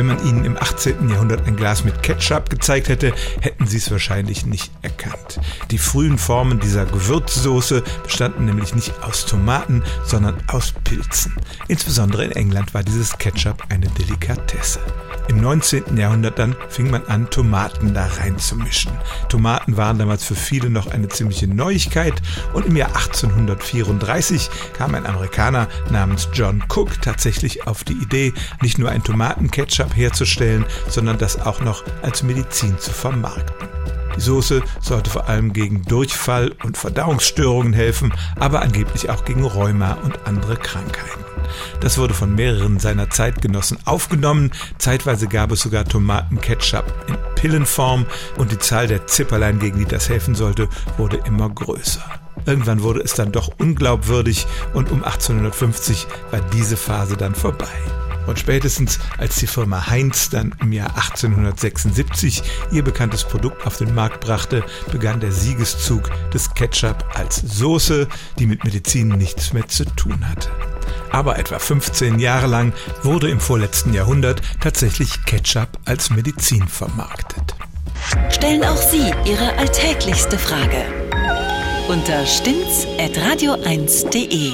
Wenn man ihnen im 18. Jahrhundert ein Glas mit Ketchup gezeigt hätte, hätten sie es wahrscheinlich nicht erkannt. Die frühen Formen dieser Gewürzsoße bestanden nämlich nicht aus Tomaten, sondern aus Pilzen. Insbesondere in England war dieses Ketchup eine Delikatesse. Im 19. Jahrhundert dann fing man an, Tomaten da reinzumischen. Tomaten waren damals für viele noch eine ziemliche Neuigkeit und im Jahr 1834 kam ein Amerikaner namens John Cook tatsächlich auf die Idee, nicht nur ein Tomatenketchup herzustellen, sondern das auch noch als Medizin zu vermarkten. Die Soße sollte vor allem gegen Durchfall und Verdauungsstörungen helfen, aber angeblich auch gegen Rheuma und andere Krankheiten. Das wurde von mehreren seiner Zeitgenossen aufgenommen. Zeitweise gab es sogar Tomatenketchup in Pillenform und die Zahl der Zipperlein, gegen die das helfen sollte, wurde immer größer. Irgendwann wurde es dann doch unglaubwürdig und um 1850 war diese Phase dann vorbei. Und spätestens als die Firma Heinz dann im Jahr 1876 ihr bekanntes Produkt auf den Markt brachte, begann der Siegeszug des Ketchup als Soße, die mit Medizin nichts mehr zu tun hatte. Aber etwa 15 Jahre lang wurde im vorletzten Jahrhundert tatsächlich Ketchup als Medizin vermarktet. Stellen auch Sie Ihre alltäglichste Frage unter stimmtz.radio1.de.